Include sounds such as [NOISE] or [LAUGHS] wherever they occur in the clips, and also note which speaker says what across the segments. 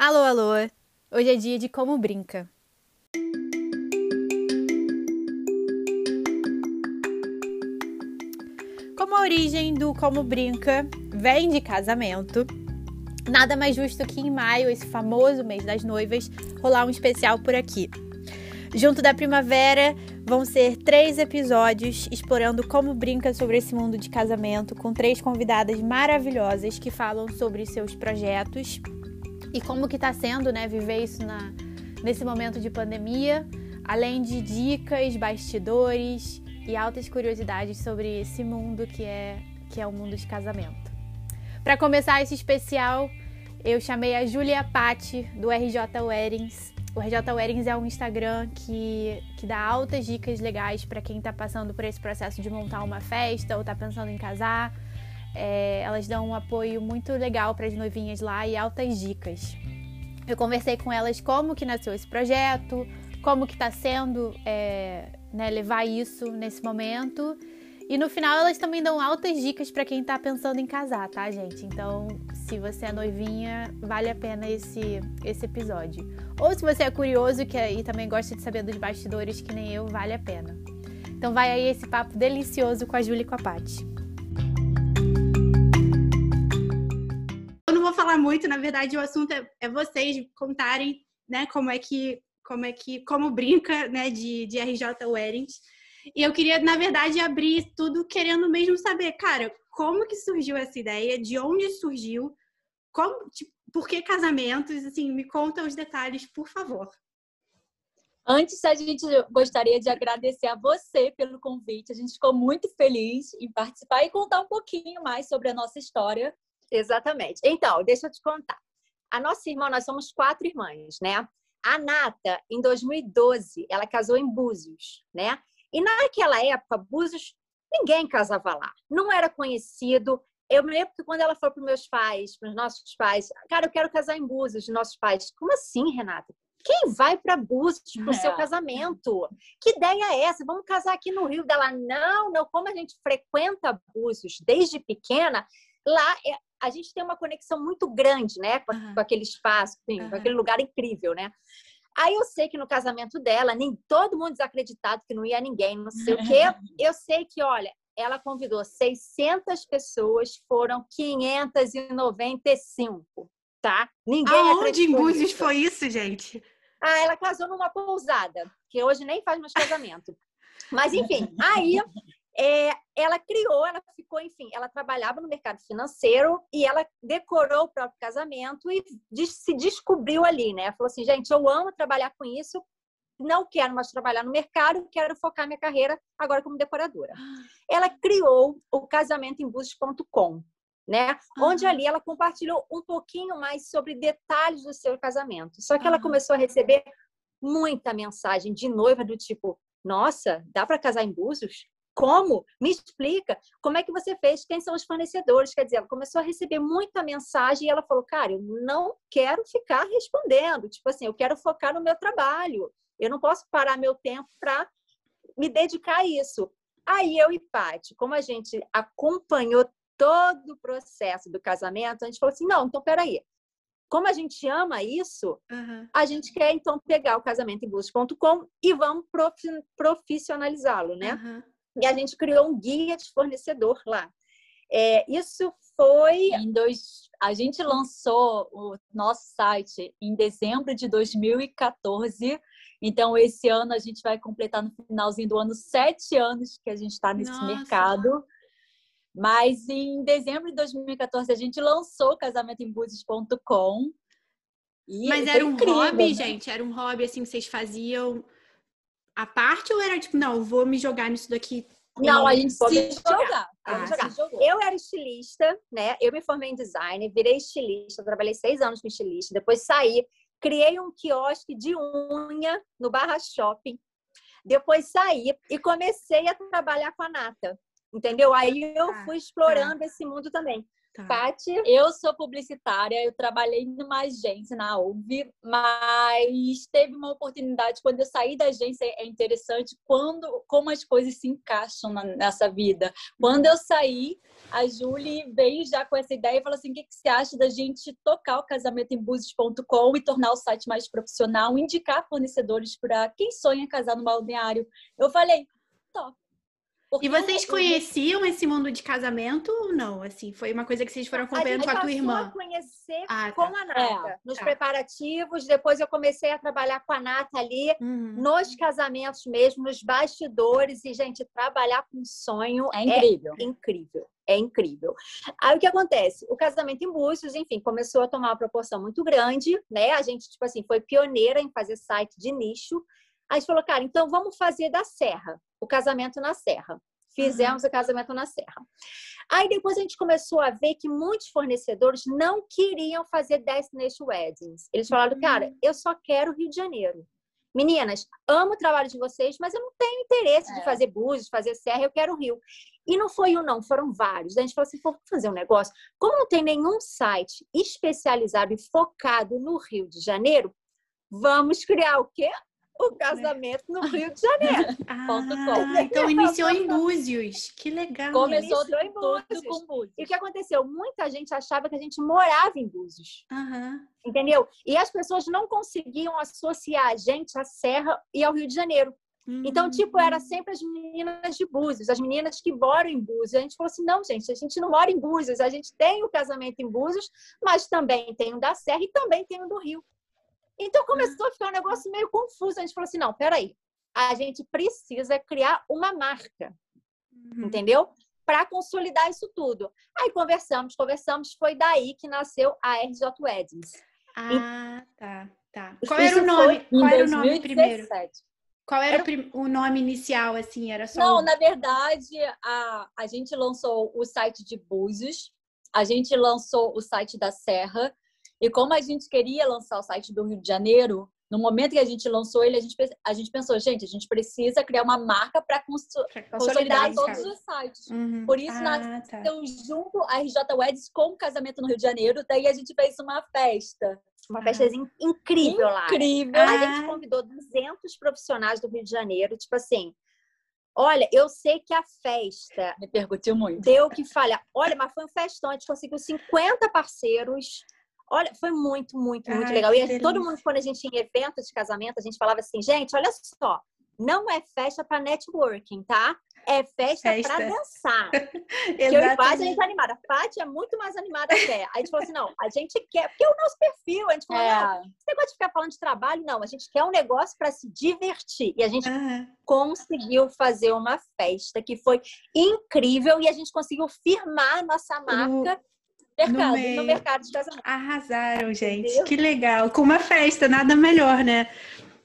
Speaker 1: Alô, alô! Hoje é dia de Como Brinca. Como a origem do Como Brinca vem de casamento, nada mais justo que em maio, esse famoso mês das noivas, rolar um especial por aqui. Junto da primavera vão ser três episódios explorando como brinca sobre esse mundo de casamento, com três convidadas maravilhosas que falam sobre seus projetos e como que está sendo, né, viver isso na, nesse momento de pandemia, além de dicas, bastidores e altas curiosidades sobre esse mundo que é que é o mundo de casamento. Para começar esse especial, eu chamei a Julia Patti do RJ Weddings. O RJ Weddings é um Instagram que, que dá altas dicas legais para quem está passando por esse processo de montar uma festa ou está pensando em casar é, elas dão um apoio muito legal para as noivinhas lá e altas dicas. Eu conversei com elas como que nasceu esse projeto, como que está sendo é, né, levar isso nesse momento. E no final elas também dão altas dicas para quem está pensando em casar, tá, gente? Então, se você é noivinha, vale a pena esse, esse episódio. Ou se você é curioso que, e também gosta de saber dos bastidores, que nem eu, vale a pena. Então vai aí esse papo delicioso com a Júlia e com a Paty.
Speaker 2: Falar muito, na verdade, o assunto é, é vocês contarem, né, como é que, como é que, como brinca, né, de, de RJ Weddings. E eu queria, na verdade, abrir tudo querendo mesmo saber, cara, como que surgiu essa ideia, de onde surgiu, como, tipo, por que casamentos, assim, me conta os detalhes, por favor.
Speaker 3: Antes, a gente gostaria de agradecer a você pelo convite. A gente ficou muito feliz em participar e contar um pouquinho mais sobre a nossa história
Speaker 4: Exatamente. Então, deixa eu te contar. A nossa irmã, nós somos quatro irmãs, né? A Nata, em 2012, ela casou em Búzios, né? E naquela época, Búzios, ninguém casava lá. Não era conhecido. Eu me lembro que quando ela falou para os meus pais, para os nossos pais, cara, eu quero casar em Búzios, nossos pais, como assim, Renata? Quem vai para Búzios para o é. seu casamento? Que ideia é essa? Vamos casar aqui no Rio dela? Não, não. Como a gente frequenta Búzios desde pequena, lá é, a gente tem uma conexão muito grande, né, com, uhum. com aquele espaço, enfim, uhum. com aquele lugar incrível, né? Aí eu sei que no casamento dela, nem todo mundo desacreditado que não ia ninguém, não sei o quê. [LAUGHS] Eu sei que, olha, ela convidou 600 pessoas, foram 595, tá?
Speaker 2: Ninguém Aonde em Búzios foi isso, gente?
Speaker 4: Ah, ela casou numa pousada, que hoje nem faz mais casamento. Mas enfim, aí é, ela criou, ela ficou, enfim, ela trabalhava no mercado financeiro e ela decorou o próprio casamento e se descobriu ali, né? Falou assim, gente, eu amo trabalhar com isso, não quero mais trabalhar no mercado, quero focar minha carreira agora como decoradora. Ela criou o casamentoembustos.com, né? Uhum. Onde ali ela compartilhou um pouquinho mais sobre detalhes do seu casamento. Só que uhum. ela começou a receber muita mensagem de noiva do tipo: "Nossa, dá para casar em Búzios? Como? Me explica. Como é que você fez? Quem são os fornecedores? Quer dizer, ela começou a receber muita mensagem e ela falou, cara, eu não quero ficar respondendo. Tipo assim, eu quero focar no meu trabalho. Eu não posso parar meu tempo para me dedicar a isso. Aí eu e Paty, como a gente acompanhou todo o processo do casamento, a gente falou assim, não, então peraí. Como a gente ama isso, uhum. a gente quer então pegar o casamento em e vamos profissionalizá-lo, né? Uhum e a gente criou um guia de fornecedor lá. É, isso foi.
Speaker 3: Em dois, a gente lançou o nosso site em dezembro de 2014. Então, esse ano a gente vai completar no finalzinho do ano sete anos que a gente está nesse Nossa. mercado. Mas em dezembro de 2014 a gente lançou casamentoembúzios.com.
Speaker 2: Mas era um incrível, hobby, né? gente? Era um hobby assim que vocês faziam a parte ou era tipo, não, vou me jogar nisso daqui?
Speaker 4: Não, a gente se jogar. Ah, jogar. Eu era estilista, né? Eu me formei em design, virei estilista, trabalhei seis anos com estilista, depois saí, criei um quiosque de unha no Barra Shopping, depois saí e comecei a trabalhar com a Nata, entendeu? Aí eu ah, fui explorando ah, esse mundo também. Tá.
Speaker 3: Eu sou publicitária, eu trabalhei numa agência na UV, mas teve uma oportunidade quando eu saí da agência, é interessante quando como as coisas se encaixam na, nessa vida. Quando eu saí, a Julie veio já com essa ideia e falou assim: o que, que você acha da gente tocar o casamento em buses.com e tornar o site mais profissional, indicar fornecedores para quem sonha casar no balneário? Eu falei, top.
Speaker 1: Porque e vocês conheciam esse mundo de casamento ou não? Assim, foi uma coisa que vocês foram acompanhando com a tua irmã?
Speaker 4: A conhecer ah, com tá. a Nata, é, nos tá. preparativos. Depois eu comecei a trabalhar com a Nata ali, uhum. nos casamentos mesmo, nos bastidores. E, gente, trabalhar com sonho é incrível. É incrível. É incrível. Aí o que acontece? O casamento em Búzios, enfim, começou a tomar uma proporção muito grande, né? A gente, tipo assim, foi pioneira em fazer site de nicho. Aí a gente falou, cara, então vamos fazer da Serra, o casamento na Serra. Fizemos uhum. o casamento na Serra. Aí depois a gente começou a ver que muitos fornecedores não queriam fazer Destination Weddings. Eles falaram, uhum. cara, eu só quero Rio de Janeiro. Meninas, amo o trabalho de vocês, mas eu não tenho interesse é. de fazer Búzios, fazer Serra, eu quero Rio. E não foi um não, foram vários. A gente falou assim, vamos fazer um negócio. Como não tem nenhum site especializado e focado no Rio de Janeiro, vamos criar o quê? O casamento no Rio de Janeiro. [LAUGHS]
Speaker 1: Ah, então iniciou em Búzios. Que legal.
Speaker 3: Começou tudo em Búzios. com Búzios.
Speaker 4: E o que aconteceu? Muita gente achava que a gente morava em Búzios. Uhum. Entendeu? E as pessoas não conseguiam associar a gente à Serra e ao Rio de Janeiro. Então, tipo, era hum. sempre as meninas de Búzios, as meninas que moram em Búzios. A gente falou assim: não, gente, a gente não mora em Búzios, a gente tem o casamento em Búzios, mas também tem o da Serra e também tem o do Rio. Então começou a ficar um negócio meio confuso. A gente falou assim: não, peraí, a gente precisa criar uma marca, uhum. entendeu? Para consolidar isso tudo. Aí conversamos, conversamos, foi daí que nasceu a RJ Weddings.
Speaker 1: Ah, e... tá, tá. Qual era o nome? Qual era o nome primeiro? Qual era, era, o nome inicial, assim? Era só.
Speaker 3: Não, na verdade, a, a gente lançou o site de Búzios, a gente lançou o site da Serra, e como a gente queria lançar o site do Rio de Janeiro, no momento que a gente lançou ele, a gente, a gente pensou, gente, a gente precisa criar uma marca para consolidar todos os sites. Uhum. Por isso, ah, nós tá. junto a RJ Weddings com o casamento no Rio de Janeiro, daí a gente fez uma festa.
Speaker 4: Uma festa ah. incrível lá.
Speaker 3: Incrível.
Speaker 4: A gente convidou 200 profissionais do Rio de Janeiro, tipo assim, Olha, eu sei que a festa.
Speaker 3: Me perguntou muito.
Speaker 4: Deu que falha. Olha, mas foi um festão. A gente conseguiu 50 parceiros. Olha, foi muito, muito, muito Ai, legal. E todo mundo, quando a gente ia em evento de casamento, a gente falava assim, gente, olha só, não é festa para networking, tá? É festa, festa. para dançar. [LAUGHS] porque eu e Paty, a gente é animada. A Paty é muito mais animada até. Aí a gente falou assim, não, a gente quer, porque é o nosso perfil. A gente falou, é. não, esse negócio de ficar falando de trabalho, não. A gente quer um negócio para se divertir. E a gente uhum. conseguiu fazer uma festa que foi incrível e a gente conseguiu firmar nossa marca
Speaker 3: mercado, no, no mercado de casamento.
Speaker 1: Arrasaram, gente. Entendeu? Que legal. Com uma festa, nada melhor, né?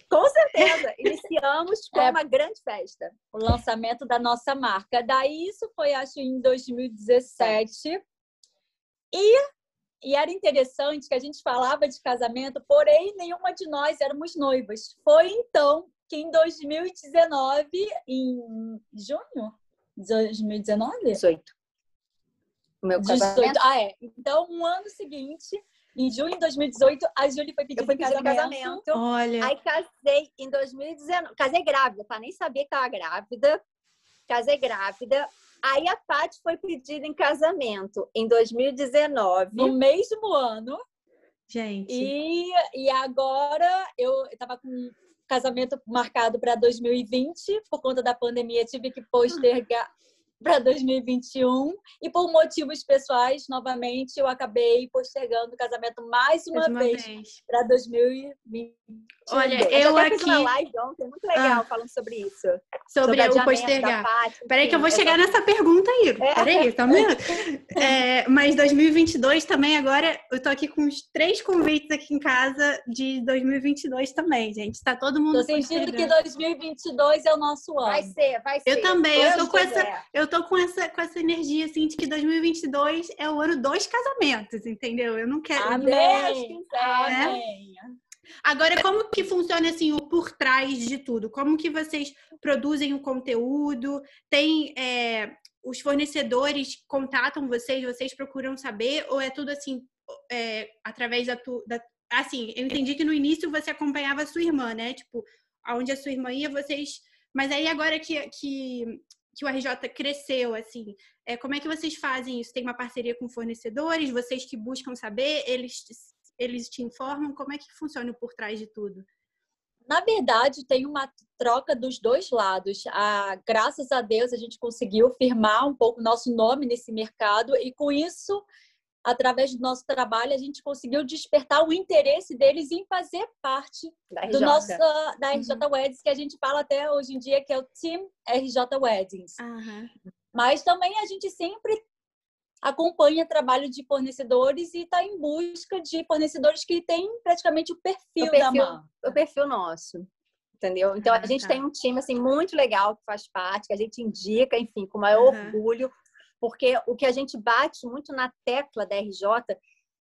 Speaker 4: Com certeza. [LAUGHS] Iniciamos com é, uma grande festa.
Speaker 3: O lançamento da nossa marca. Daí isso foi, acho, em 2017. E, e era interessante que a gente falava de casamento, porém nenhuma de nós éramos noivas. Foi então que em 2019, em junho? 2019?
Speaker 4: 18
Speaker 3: o meu casamento. 18. Ah, é. Então, um ano seguinte, em junho de 2018, a Júlia foi pedir, casamento. casamento.
Speaker 1: Olha.
Speaker 4: Aí casei em 2019. Casei grávida, tá? Nem sabia que tava grávida. Casei grávida. Aí a Paty foi pedida em casamento em 2019.
Speaker 3: No mesmo ano.
Speaker 1: Gente.
Speaker 3: E, e agora eu estava com casamento marcado para 2020. Por conta da pandemia, tive que postergar para 2021 e por motivos pessoais, novamente, eu acabei postergando o casamento mais uma, uma vez, vez. para 2020.
Speaker 1: Olha, eu, eu aqui
Speaker 4: fiz uma live ontem muito legal ah. falando sobre isso.
Speaker 1: Sobre, sobre o postergar. Peraí que eu vou chegar nessa pergunta aí. É. Peraí, tá vendo? [LAUGHS] é, mas 2022 também agora eu tô aqui com os três convites aqui em casa de 2022 também, gente. Tá todo mundo
Speaker 3: Tô sentindo que 2022 é o nosso ano.
Speaker 4: Vai ser, vai ser.
Speaker 1: Eu também, eu tô com essa eu tô com essa, com essa energia, assim, de que 2022 é o ano dos casamentos, entendeu? Eu não quero...
Speaker 3: Amém! Amém!
Speaker 1: Agora, como que funciona assim o por trás de tudo? Como que vocês produzem o conteúdo? Tem é, os fornecedores contatam vocês, vocês procuram saber, ou é tudo assim, é, através da, tu, da. Assim, eu entendi que no início você acompanhava a sua irmã, né? Tipo, aonde a sua irmã ia, vocês. Mas aí agora que, que, que o RJ cresceu, assim, é, como é que vocês fazem isso? Tem uma parceria com fornecedores? Vocês que buscam saber, eles, eles te informam? Como é que funciona por trás de tudo?
Speaker 3: Na verdade, tem uma troca dos dois lados. Ah, graças a Deus, a gente conseguiu firmar um pouco nosso nome nesse mercado e, com isso, através do nosso trabalho, a gente conseguiu despertar o interesse deles em fazer parte da do nosso da RJ uhum. Weddings, que a gente fala até hoje em dia que é o Team RJ Weddings. Uhum. Mas também a gente sempre acompanha trabalho de fornecedores e está em busca de fornecedores que têm praticamente o perfil, o perfil da marca.
Speaker 4: O perfil nosso. Entendeu? Então, ah, a gente tá. tem um time assim muito legal que faz parte, que a gente indica, enfim, com maior uhum. orgulho, porque o que a gente bate muito na tecla da RJ,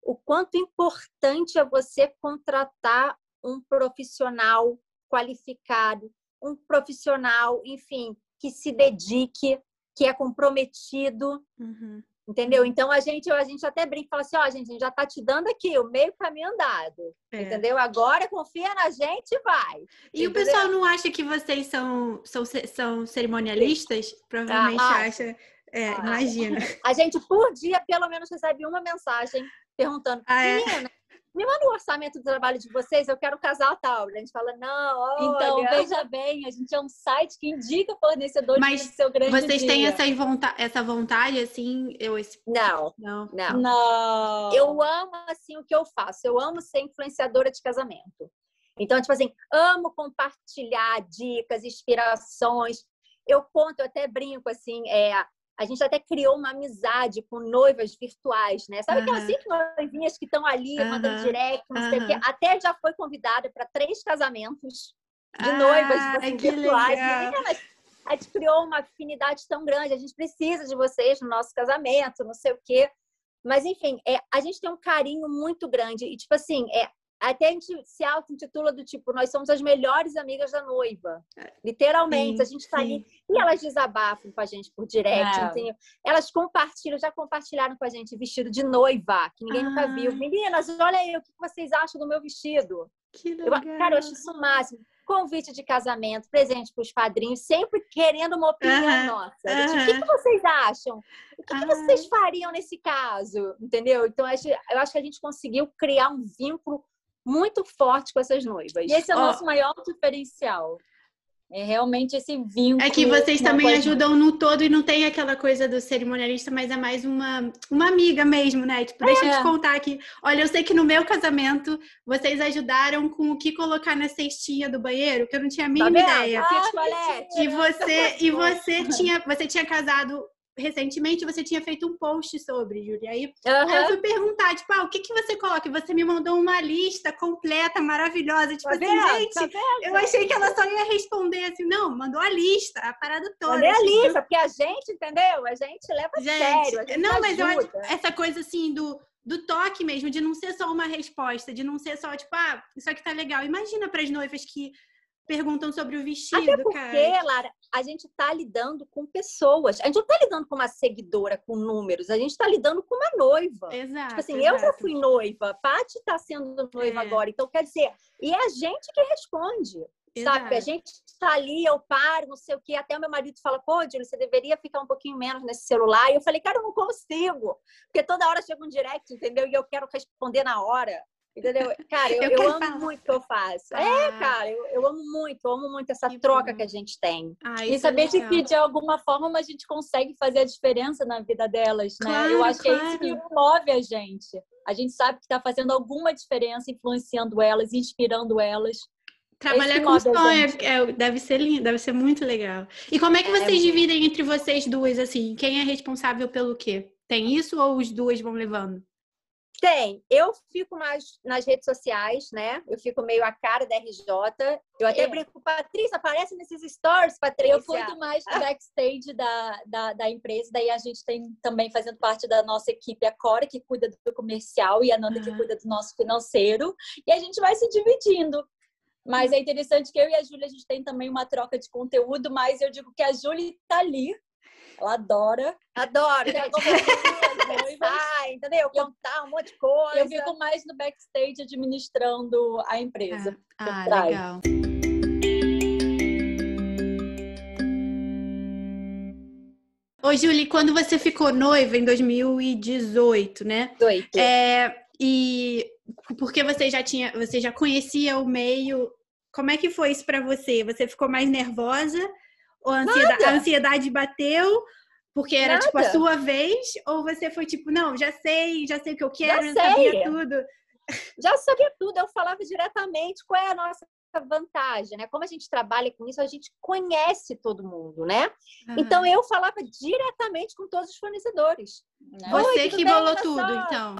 Speaker 4: o quanto importante é você contratar um profissional qualificado, um profissional, enfim, que se dedique, que é comprometido, uhum. Entendeu? Então a gente, a gente até brinca e fala assim: ó, oh, gente, a gente já tá te dando aqui o meio caminho andado. É. Entendeu? Agora confia na gente e vai.
Speaker 1: E entendeu? o pessoal não acha que vocês são, são, são cerimonialistas? Provavelmente ah, acha. É, ah, imagina.
Speaker 4: A gente, por dia, pelo menos, recebe uma mensagem perguntando: ah, é? menina, me manda o um orçamento do trabalho de vocês, eu quero casar tal. A gente fala, não, olha...
Speaker 3: Então, veja bem, a gente é um site que indica fornecedores
Speaker 1: Mas
Speaker 3: do seu grande
Speaker 1: vocês
Speaker 3: dia.
Speaker 1: têm essa vontade, essa vontade, assim, eu...
Speaker 4: Não, não, não, não. Eu amo, assim, o que eu faço. Eu amo ser influenciadora de casamento. Então, tipo assim, amo compartilhar dicas, inspirações. Eu conto, eu até brinco, assim, é, a gente até criou uma amizade com noivas virtuais, né? Sabe uhum. aquelas cinco noivinhas que estão ali uhum. mandando direct, não uhum. sei o quê? Até já foi convidada para três casamentos de ah, noivas assim, virtuais. A gente criou uma afinidade tão grande, a gente precisa de vocês no nosso casamento, não sei o quê. Mas, enfim, é, a gente tem um carinho muito grande. E, tipo assim, é, até a gente se auto-intitula do tipo, nós somos as melhores amigas da noiva. Literalmente, sim, a gente está ali. E elas desabafam com a gente por direct. É. Elas compartilham, já compartilharam com a gente vestido de noiva, que ninguém ah. nunca viu. Meninas, olha aí, o que vocês acham do meu vestido?
Speaker 1: Que legal.
Speaker 4: Eu, cara, eu acho isso o máximo. Convite de casamento, presente para os padrinhos, sempre querendo uma opinião uhum. nossa. Tipo, o que, que, vocês acham? O que, que, vocês fariam nesse caso? Entendeu? Então, eu acho que a gente conseguiu criar um vínculo muito forte com essas noivas.
Speaker 3: E esse é o nosso maior diferencial. É realmente esse vínculo.
Speaker 1: É que vocês também coisa... ajudam no todo e não tem aquela coisa do cerimonialista, mas é mais uma, uma amiga mesmo, né? Tipo, deixa é. eu te contar aqui. Olha, eu sei que no meu casamento vocês ajudaram com o que colocar na cestinha do banheiro, que eu não tinha a mínima tá ideia. Ah, e você, e você [LAUGHS] tinha, você tinha casado recentemente você tinha feito um post sobre, Júlia. Aí, uhum. aí eu fui perguntar, tipo, ah, o que, que você coloca? E você me mandou uma lista completa, maravilhosa. Tipo tá assim, vendo? gente, tá eu achei que ela só ia responder assim, não, mandou a lista, a parada toda.
Speaker 4: Mandei a lista, porque a gente, entendeu? A gente leva a sério. A gente
Speaker 1: não, mas eu acho essa coisa assim do do toque mesmo, de não ser só uma resposta, de não ser só, tipo, ah, isso aqui tá legal. Imagina para as noivas que perguntam sobre o vestido,
Speaker 4: Até porque, cara. Lara, a gente está lidando com pessoas. A gente não está lidando com uma seguidora, com números. A gente está lidando com uma noiva.
Speaker 1: Exato.
Speaker 4: Tipo assim,
Speaker 1: exato.
Speaker 4: eu já fui noiva, Paty está sendo noiva é. agora. Então, quer dizer, e é a gente que responde. Exato. Sabe? A gente está ali, eu paro, não sei o quê. Até o meu marido fala, pô, Júlia, você deveria ficar um pouquinho menos nesse celular. E eu falei, cara, eu não consigo. Porque toda hora chega um direct, entendeu? E eu quero responder na hora. Entendeu? Cara, eu, eu, eu amo falar. muito o que eu faço. É, ah. É, cara, eu, eu, amo muito, eu amo muito essa que troca bom. que a gente tem.
Speaker 3: Ah, e saber é de que, de alguma forma, a gente consegue fazer a diferença na vida delas, né?
Speaker 1: Claro,
Speaker 3: eu acho
Speaker 1: claro.
Speaker 3: que é isso que move a gente. A gente sabe que está fazendo alguma diferença, influenciando elas, inspirando elas.
Speaker 1: Trabalhar com sonho é, deve ser lindo, deve ser muito legal. E como é que é vocês é, dividem entre vocês duas, assim? Quem é responsável pelo quê? Tem isso ou os duas vão levando?
Speaker 4: Tem. Eu fico mais nas redes sociais, né? Eu fico meio a cara da RJ. Eu até é. brinco, Patrícia, aparece nesses stories, Patrícia.
Speaker 3: Eu cuido mais do backstage da, da, da, empresa. Daí a gente tem também fazendo parte da nossa equipe a Cora, que cuida do comercial, e a Nanda, uhum. que cuida do nosso financeiro. E a gente vai se dividindo. Mas é interessante que eu e a Júlia, a gente tem também uma troca de conteúdo, mas eu digo que a Júlia está ali Ela adora.
Speaker 4: Adoro.
Speaker 3: Quer
Speaker 4: conversar, entendeu? Contar um monte de coisa.
Speaker 3: Eu fico mais no backstage administrando a empresa.
Speaker 1: Ah,
Speaker 3: trás.
Speaker 1: legal. Ô, Julie, quando você ficou noiva em 2018, né?
Speaker 4: Doido.
Speaker 1: É, e porque você já tinha, você já conhecia o meio, como é que foi isso pra você? Você ficou mais nervosa? Ou a ansiedade, a ansiedade bateu? Porque era
Speaker 4: Nada.
Speaker 1: tipo a sua vez? Ou você foi tipo, não, já sei, já sei o que eu quero,
Speaker 4: Já
Speaker 1: sabia tudo.
Speaker 4: já sabia tudo, eu falava diretamente qual é a nossa vantagem, né? Como a gente trabalha com isso, a gente conhece todo mundo, né? Então eu falava diretamente com todos os fornecedores.
Speaker 3: né?
Speaker 1: você
Speaker 4: Oi,
Speaker 1: que bolou tudo, então.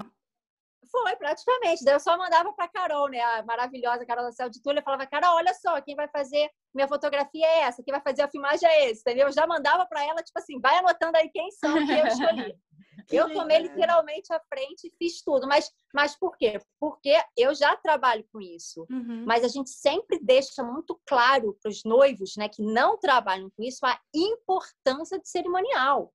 Speaker 4: Foi, praticamente. Daí eu só mandava para Carol, né? A maravilhosa Carol da Céu de Túlio. Eu falava, Carol, olha só, quem vai fazer minha fotografia é essa, quem vai fazer a filmagem é esse, entendeu? Eu já mandava para ela, tipo assim, vai anotando aí quem são que eu escolhi. [LAUGHS] eu tomei literalmente a frente e fiz tudo. Mas, mas por quê? Porque eu já trabalho com isso.
Speaker 1: Uhum.
Speaker 4: Mas a gente sempre deixa muito claro para os noivos, né, que não trabalham com isso, a importância de cerimonial.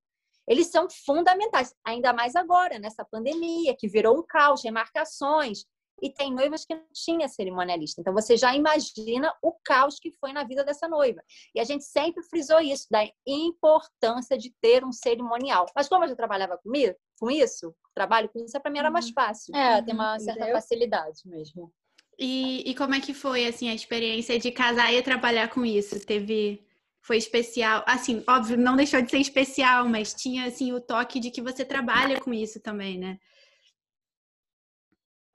Speaker 4: Eles são fundamentais, ainda mais agora, nessa pandemia, que virou um caos, remarcações. E tem noivas que não tinha cerimonialista. Então, você já imagina o caos que foi na vida dessa noiva. E a gente sempre frisou isso, da importância de ter um cerimonial. Mas como eu já trabalhava comigo, com isso, trabalho com isso, para mim era mais fácil.
Speaker 3: É, tem uma certa
Speaker 4: Entendeu?
Speaker 3: facilidade mesmo.
Speaker 1: E, e como é que foi, assim, a experiência de casar e trabalhar com isso? Teve... Foi especial? Assim, óbvio, não deixou de ser especial, mas tinha, assim, o toque de que você trabalha com isso também, né?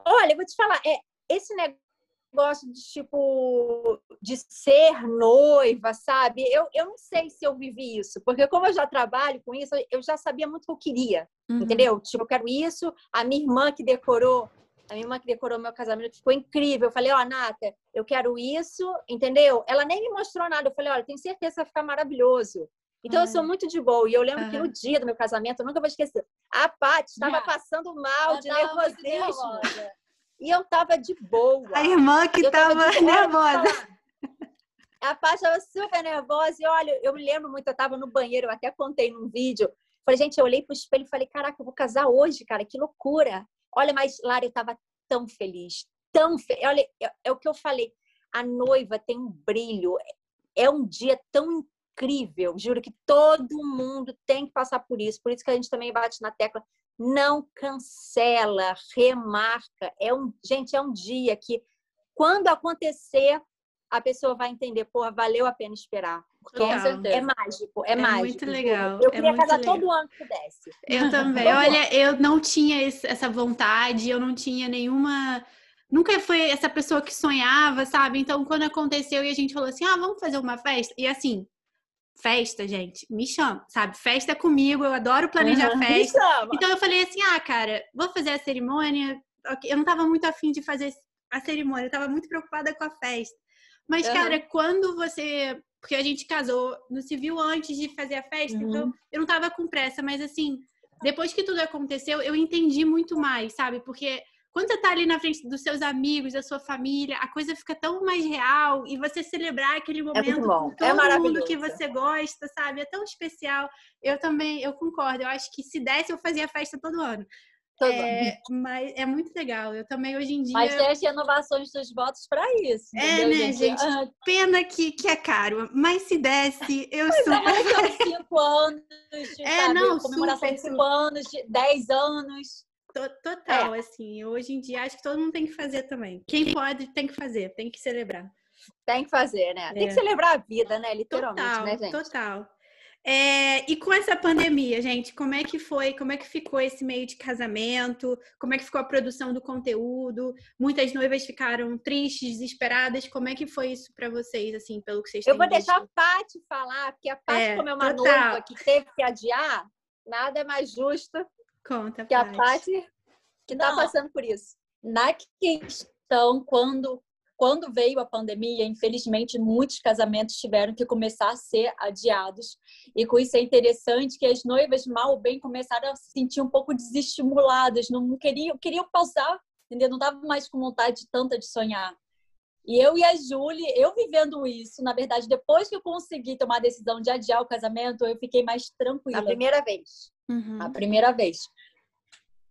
Speaker 4: Olha, eu vou te falar, é, esse negócio de tipo de ser noiva, sabe? Eu, eu não sei se eu vivi isso, porque como eu já trabalho com isso, eu já sabia muito o que eu queria,
Speaker 1: Uhum.
Speaker 4: entendeu? Tipo, eu quero isso. A minha irmã que decorou, a minha irmã que decorou meu casamento ficou incrível. Eu falei, ó, Nata, eu quero isso, entendeu? Ela nem me mostrou nada. Eu falei, olha, tenho certeza que vai ficar maravilhoso. Então, eu sou muito de boa. E eu lembro que no dia do meu casamento, eu nunca vou esquecer, a Paty estava
Speaker 3: Ah.
Speaker 4: passando mal de nervosismo. E eu tava de boa.
Speaker 1: A irmã que
Speaker 4: Eu
Speaker 1: tava
Speaker 4: de boa, eu vou te
Speaker 1: nervosa.
Speaker 4: A Paty estava super nervosa. E olha, eu me lembro muito, eu tava no banheiro, eu até contei num vídeo. Falei, gente, eu olhei pro espelho e falei, caraca, eu vou casar hoje, cara, que loucura. Olha, mas Lara, eu tava tão feliz, tão feliz. Olha, é, é o que eu falei. A noiva tem um brilho. É um dia tão incrível. Juro que todo mundo tem que passar por isso. Por isso que a gente também bate na tecla. Não cancela, remarca. É um, gente, é um dia que quando acontecer, a pessoa vai entender, pô, valeu a pena esperar.
Speaker 1: Com
Speaker 4: é,
Speaker 3: certeza.
Speaker 4: é mágico, é,
Speaker 1: É
Speaker 4: mágico.
Speaker 1: muito legal,
Speaker 4: Eu
Speaker 1: é
Speaker 4: queria
Speaker 1: muito
Speaker 4: casar
Speaker 1: legal.
Speaker 4: todo ano que pudesse.
Speaker 1: Eu [LAUGHS] também. Olha, eu não tinha esse- essa vontade, eu não tinha nenhuma. Nunca foi essa pessoa que sonhava, sabe? Então, quando aconteceu e a gente falou assim: ah, vamos fazer uma festa. E assim, festa, gente, me chama, sabe? Festa é comigo, eu adoro planejar
Speaker 3: Uhum.
Speaker 4: Me
Speaker 1: festa.
Speaker 4: chama.
Speaker 1: Então, eu falei assim: ah, cara, vou fazer a cerimônia. Eu não tava muito afim de fazer a cerimônia, eu tava muito preocupada com a festa. Mas,
Speaker 3: Uhum.
Speaker 1: cara, quando você. Porque a gente casou no civil antes de fazer a festa,
Speaker 3: Uhum.
Speaker 1: então eu não tava com pressa, mas assim, depois que tudo aconteceu, eu entendi muito mais, sabe? Porque quando você tá ali na frente dos seus amigos, da sua família, a coisa fica tão mais real e você celebrar aquele momento
Speaker 4: bom,
Speaker 1: com
Speaker 4: é
Speaker 1: todo mundo
Speaker 4: maravilhoso.
Speaker 1: que você gosta, sabe? É tão especial. Eu também, eu concordo. Eu acho que se desse, eu fazia festa todo ano. É, mas é muito legal. Eu também, hoje em dia.
Speaker 3: Mas tem as renovações dos votos para isso.
Speaker 1: É,
Speaker 3: entendeu,
Speaker 1: né, gente?
Speaker 3: Ah,
Speaker 1: Pena que, que é caro, mas se desse, eu
Speaker 3: Mas
Speaker 1: super.
Speaker 3: são [LAUGHS] cinco anos, de,
Speaker 1: É,
Speaker 3: sabe?
Speaker 1: não,
Speaker 3: comemoração
Speaker 1: super,
Speaker 3: de cinco anos, de dez anos.
Speaker 1: To- Total, assim, hoje em dia acho que todo mundo tem que fazer também. Quem pode tem que fazer, tem que celebrar.
Speaker 4: Tem que fazer, né? Tem
Speaker 1: É.
Speaker 4: que celebrar a vida, né? Literalmente,
Speaker 1: Total,
Speaker 4: né, gente?
Speaker 1: total. É, e com essa pandemia, gente, como é que foi? Como é que ficou esse meio de casamento? Como é que ficou a produção do conteúdo? Muitas noivas ficaram tristes, desesperadas. Como é que foi isso pra vocês, assim, pelo que vocês
Speaker 4: Eu
Speaker 1: têm
Speaker 4: vou deixar a
Speaker 1: visto?
Speaker 4: Paty falar, porque a Paty,
Speaker 1: É,
Speaker 4: como é uma
Speaker 1: total.
Speaker 4: noiva que teve que adiar, nada é mais justo
Speaker 1: Conta,
Speaker 4: que a
Speaker 1: Paty.
Speaker 4: Paty que tá
Speaker 3: Não.
Speaker 4: passando por isso.
Speaker 3: Na questão, quando, quando veio a pandemia, infelizmente, muitos casamentos tiveram que começar a ser adiados. E com isso é interessante que as noivas, mal ou bem, começaram a se sentir um pouco desestimuladas, não queriam, queriam pausar, entendeu? Não estavam mais com vontade tanta de sonhar. E eu e a Julie, eu vivendo isso, na verdade, depois que eu consegui tomar a decisão de adiar o casamento, eu fiquei mais tranquila.
Speaker 4: A primeira vez.
Speaker 5: Uhum.
Speaker 3: A primeira vez.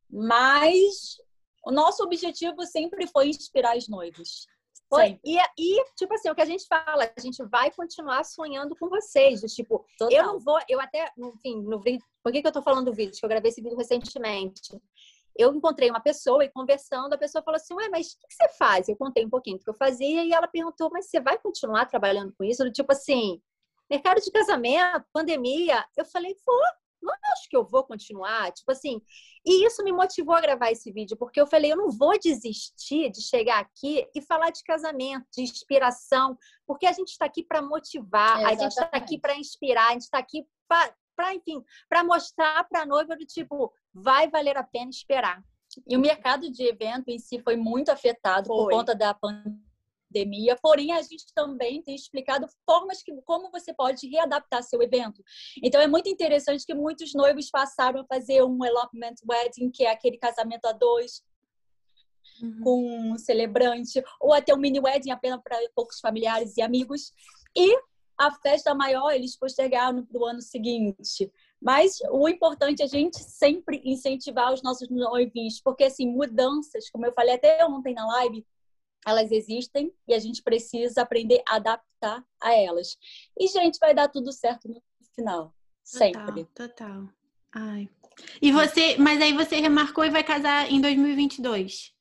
Speaker 3: Mas o nosso objetivo sempre foi inspirar os noivos.
Speaker 4: Foi. E, e, tipo assim, o que a gente fala, a gente vai continuar sonhando com vocês. Tipo, Total. eu não vou, eu até, enfim, no vídeo, por que, que eu tô falando do vídeo? Que eu gravei esse vídeo recentemente. Eu encontrei uma pessoa e conversando, a pessoa falou assim: Ué, mas o que você faz? Eu contei um pouquinho do que eu fazia e ela perguntou: Mas você vai continuar trabalhando com isso? Tipo assim, mercado de casamento, pandemia. Eu falei: Vou, não acho que eu vou continuar, tipo assim. E isso me motivou a gravar esse vídeo, porque eu falei, eu não vou desistir de chegar aqui e falar de casamento, de inspiração, porque a gente está aqui para motivar, Exatamente. a gente está aqui para inspirar, a gente está aqui para, enfim, para mostrar para a noiva do tipo, vai valer a pena esperar.
Speaker 3: E o mercado de evento em si foi muito afetado foi. por conta da pandemia pandemia, porém a gente também tem explicado formas que como você pode readaptar seu evento. Então é muito interessante que muitos noivos passaram a fazer um elopement wedding, que é aquele casamento a dois, Uhum. com um celebrante, ou até um mini wedding apenas para poucos familiares e amigos. E a festa maior eles postergaram para o ano seguinte. Mas o importante é a gente sempre incentivar os nossos noivinhos, porque assim, mudanças, como eu falei até ontem na live, elas existem e a gente precisa aprender a adaptar a elas. E, gente, vai dar tudo certo no final. Sempre.
Speaker 5: Total. total. Ai. E você, mas aí você remarcou e vai casar em 2022?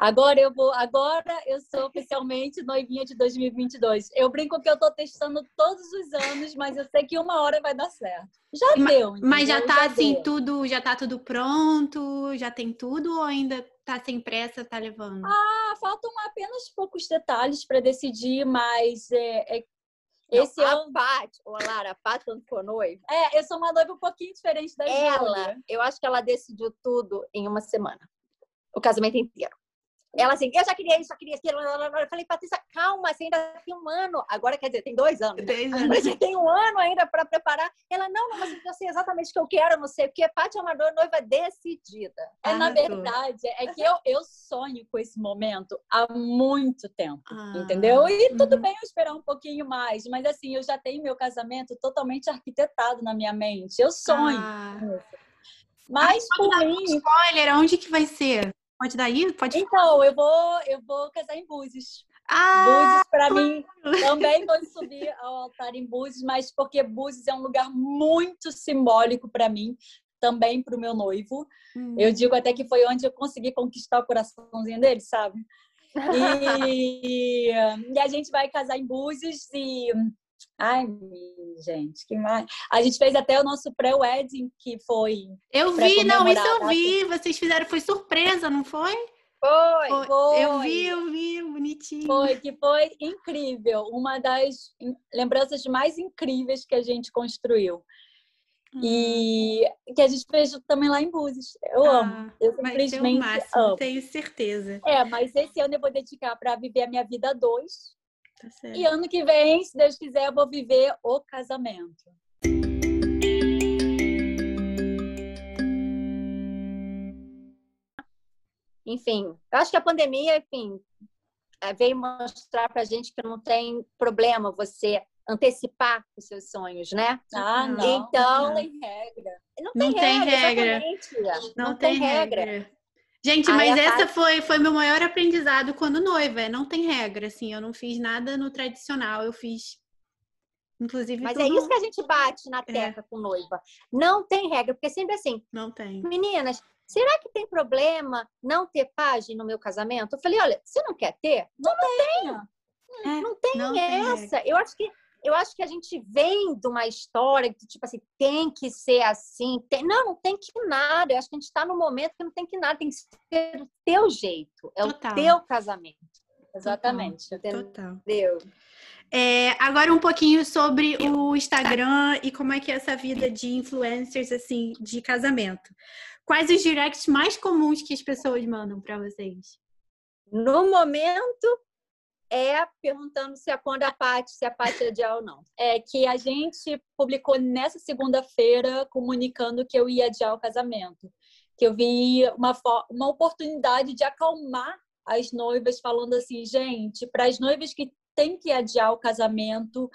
Speaker 3: Agora eu vou, agora eu sou oficialmente noivinha de 2022. Eu brinco que eu tô testando todos os anos, mas eu sei que uma hora vai dar certo. Já
Speaker 5: mas,
Speaker 3: deu.
Speaker 5: Entendeu? Mas já tá já assim deu. tudo, já tá tudo pronto, já tem tudo ou ainda tá sem pressa, tá levando?
Speaker 3: Ah, faltam apenas poucos detalhes para decidir, mas é, é
Speaker 4: não, esse a ano... Paty, ô Lara, a quando for noiva.
Speaker 3: É, eu sou uma noiva um pouquinho diferente da
Speaker 4: Ela, eu acho que ela decidiu tudo em uma semana. O casamento inteiro. Ela assim, eu já queria isso, já queria aquilo. Eu falei, Patrícia, calma, você ainda tem um ano. Agora, quer dizer, tem dois anos. Dois [LAUGHS] anos. Você tem um ano ainda para preparar. Ela, não, não, mas eu sei exatamente o que eu quero, não sei. Porque Paty é uma noiva decidida.
Speaker 3: É, na verdade, é que eu, eu sonho com esse momento há muito tempo, ah, entendeu? E tudo uhum. bem eu esperar um pouquinho mais, mas assim, eu já tenho meu casamento totalmente arquitetado na minha mente. Eu sonho. Ah. Mas, por mim...
Speaker 5: Spoiler, onde que vai ser? Pode dar aí? Pode
Speaker 3: Então, eu vou, eu vou casar em Búzios. Ah, Búzios, para mim, também vou subir ao altar em Búzios, mas porque Búzios é um lugar muito simbólico para mim, também para o meu noivo. Hum. Eu digo até que foi onde eu consegui conquistar o coraçãozinho dele, sabe? [LAUGHS] E, e a gente vai casar em Búzios e Ai, gente, que mais. A gente fez até o nosso pré-wedding, que foi.
Speaker 5: Eu vi, não, isso eu vi. Vocês fizeram, foi surpresa, não foi?
Speaker 3: Foi, foi, foi.
Speaker 5: Eu vi, eu vi, bonitinho.
Speaker 3: Foi, que foi incrível. Uma das lembranças mais incríveis que a gente construiu. Hum. E que a gente fez também lá em Búzios. Eu ah, amo. Eu simplesmente máximo, amo.
Speaker 5: Tenho certeza.
Speaker 3: É, mas esse ano eu vou dedicar para viver a minha vida dois Tá e ano que vem, se Deus quiser, eu vou viver o casamento.
Speaker 4: Enfim, eu acho que a pandemia, enfim, é, veio mostrar pra gente que não tem problema você antecipar os seus sonhos, né?
Speaker 3: Ah, não.
Speaker 4: Então,
Speaker 3: não tem regra.
Speaker 4: Não tem, não regra. Tem regra.
Speaker 5: Não, não, tem, tem regra. regra. Gente, mas essa foi, foi meu maior aprendizado quando noiva. Não tem regra, assim. Eu não fiz nada no tradicional. Eu fiz, inclusive.
Speaker 4: Mas
Speaker 5: tudo...
Speaker 4: é isso que a gente bate na é. tecla é. com noiva. Não tem regra, porque sempre assim.
Speaker 5: Não tem.
Speaker 4: Meninas, será que tem problema não ter página no meu casamento? Eu falei, olha, você não quer ter? Não, não, não tem. É, não tem não essa. Tem eu acho que eu acho que a gente vem de uma história que, tipo assim, tem que ser assim. Tem... Não, não tem que nada. Eu acho que a gente está no momento que não tem que nada. Tem que ser o teu jeito. É Total. o teu casamento.
Speaker 3: Exatamente.
Speaker 5: Total. Entendeu? É, agora um pouquinho sobre o Instagram e como é que é essa vida de influencers, assim, de casamento. Quais os directs mais comuns que as pessoas mandam para vocês?
Speaker 4: No momento, é perguntando se a quando a Paty, se a Paty é adiar ou não.
Speaker 3: É que a gente publicou nessa segunda-feira comunicando que eu ia adiar o casamento. Que eu vi uma, uma oportunidade de acalmar as noivas falando assim, gente, para as noivas que têm que adiar o casamento,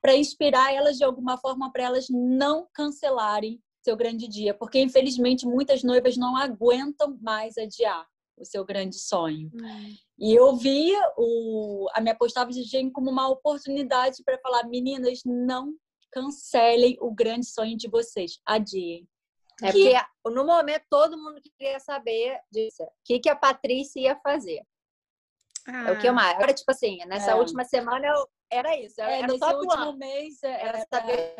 Speaker 3: para inspirar elas de alguma forma para elas não cancelarem seu grande dia, porque infelizmente muitas noivas não aguentam mais adiar o seu grande sonho. Hum. E eu vi o, a minha postagem como uma oportunidade para falar, meninas, não cancelem o grande sonho de vocês, adiem.
Speaker 4: É que... porque no momento todo mundo queria saber disso. O que, que a Patrícia ia fazer. Ah. É o que eu mais. Agora, tipo assim, nessa é. última semana eu, era isso.
Speaker 3: É,
Speaker 4: era
Speaker 3: nesse último mês
Speaker 4: era, era saber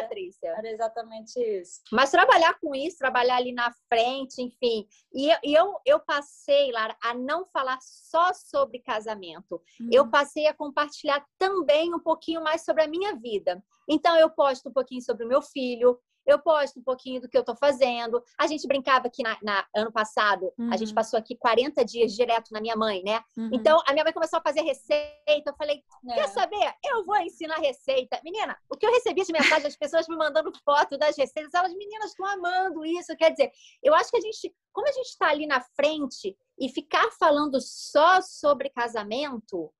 Speaker 4: Patrícia.
Speaker 3: Era exatamente isso.
Speaker 4: Mas trabalhar com isso, trabalhar ali na frente, enfim. E, eu, eu passei, Lara, a não falar só sobre casamento. Uhum. Eu passei a compartilhar também um pouquinho mais sobre a minha vida. Então, eu posto um pouquinho sobre o meu filho, eu posto um pouquinho do que eu estou fazendo. A gente brincava aqui na, na ano passado, uhum. a gente uhum. passou aqui 40 dias direto na minha mãe, né? Uhum. Então, a minha mãe começou a fazer receita. Eu falei, é. quer saber? Eu vou ensinar receita. Menina, o que eu recebi de mensagem, as pessoas me mandando foto das receitas, elas, meninas, estão amando isso. Quer dizer, eu acho que a gente, como a gente está ali na frente e ficar falando só sobre casamento,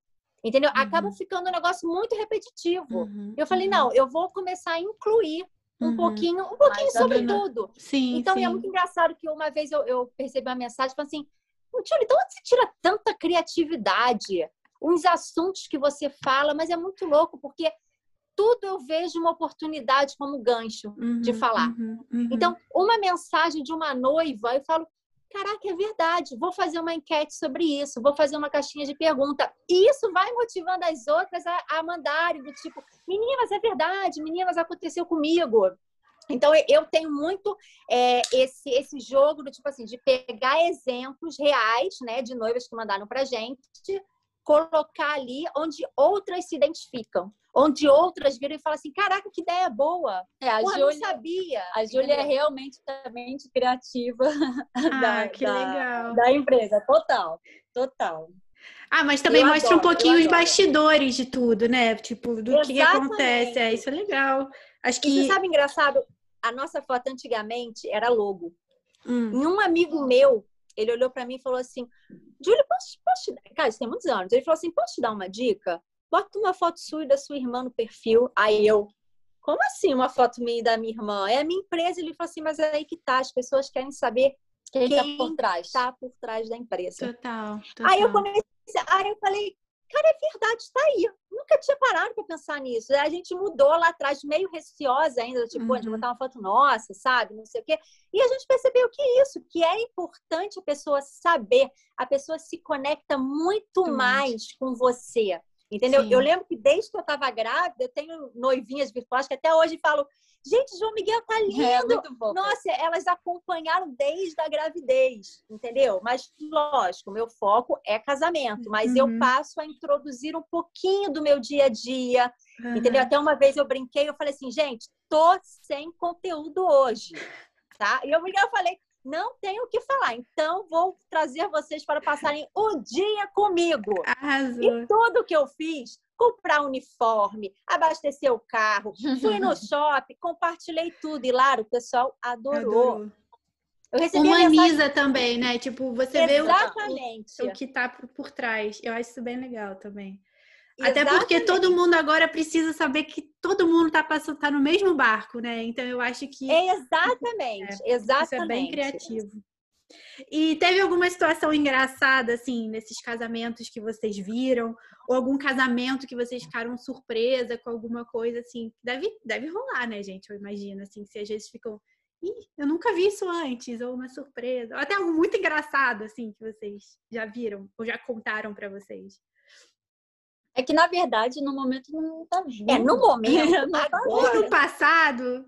Speaker 4: entendeu? Uhum. Acaba ficando um negócio muito repetitivo. Uhum. Eu falei, uhum. não, eu vou começar a incluir um uhum. pouquinho, um pouquinho Mas, sobre tudo.
Speaker 5: Sim,
Speaker 4: então
Speaker 5: sim.
Speaker 4: é muito engraçado que uma vez eu, eu percebi uma mensagem falando assim, Tio, então onde você tira tanta criatividade? Uns assuntos que você fala, mas é muito louco, porque tudo eu vejo uma oportunidade como gancho uhum, de falar. Uhum, uhum. Então, uma mensagem de uma noiva, eu falo, caraca, é verdade, vou fazer uma enquete sobre isso, vou fazer uma caixinha de pergunta. E isso vai motivando as outras a, a mandarem, do tipo, meninas, é verdade, meninas, aconteceu comigo. Então, eu tenho muito é, esse, esse jogo do tipo assim, de pegar exemplos reais, né, de noivas que mandaram pra gente, colocar ali onde outras se identificam onde outras viram e falam assim: caraca, que ideia boa!
Speaker 3: É, a Porra, Júlia, sabia. A Júlia é realmente também criativa [LAUGHS]
Speaker 5: ah, da, que da, legal.
Speaker 3: da empresa, total, total.
Speaker 5: Ah, mas também eu mostra adoro, um pouquinho os bastidores de tudo, né? Tipo, do Exatamente. que acontece. É, isso é legal. Acho que.
Speaker 4: E você sabe, engraçado, a nossa foto antigamente era logo. Hum. E um amigo meu, ele olhou para mim e falou assim: Júlia, posso, posso te dar? Cara, isso tem muitos anos. Ele falou assim: posso te dar uma dica? Bota uma foto sua e da sua irmã no perfil. Aí eu, como assim uma foto minha e da minha irmã? É a minha empresa. Ele falou assim, mas é aí que tá, as pessoas querem saber quem, quem tá por trás. Tá por trás da empresa.
Speaker 5: Total, total.
Speaker 4: Aí eu comecei, aí eu falei, cara, é verdade, tá aí. Nunca tinha parado para pensar nisso. A gente mudou lá atrás, meio receosa ainda, tipo, uhum. de botar uma foto nossa, sabe? Não sei o quê. E a gente percebeu que isso, que é importante a pessoa saber, a pessoa se conecta muito mais com você. Entendeu? Sim. Eu lembro que desde que eu estava grávida, eu tenho noivinhas virtuais que até hoje falam: gente, João Miguel tá é, lindo. É, muito bom. Nossa, elas acompanharam desde a gravidez, entendeu? Mas, lógico, meu foco é casamento, mas uhum. eu passo a introduzir um pouquinho do meu dia a dia, uhum. entendeu? Até uma vez eu brinquei, eu falei assim, gente, tô sem conteúdo hoje. Tá? E eu, eu falei, não tenho o que falar. Então, vou trazer vocês para passarem o dia comigo.
Speaker 5: Arrasou.
Speaker 4: E tudo que eu fiz, comprar uniforme, abastecer o carro, fui no [LAUGHS] shopping, compartilhei tudo. E lá o pessoal adorou. adorou.
Speaker 5: Eu recebi Humaniza mensagem... também, né? Tipo, você
Speaker 4: Exatamente.
Speaker 5: vê o, o, que tá por, por trás. Eu acho isso bem legal também. Até Exatamente. porque todo mundo agora precisa saber que todo mundo está passando, tá no mesmo barco, né? Então eu acho que.
Speaker 4: Exatamente, é, exatamente. Isso
Speaker 5: é bem criativo. E teve alguma situação engraçada, assim, nesses casamentos que vocês viram? Ou algum casamento que vocês ficaram surpresa com alguma coisa, assim? Deve, deve rolar, né, gente? Eu imagino, assim, se às vezes ficam. Ih, eu nunca vi isso antes, ou uma surpresa. Ou até algo muito engraçado, assim, que vocês já viram, ou já contaram para vocês.
Speaker 3: É que, na verdade, no momento não tá vindo.
Speaker 4: É, no momento. [LAUGHS]
Speaker 5: agora. no passado.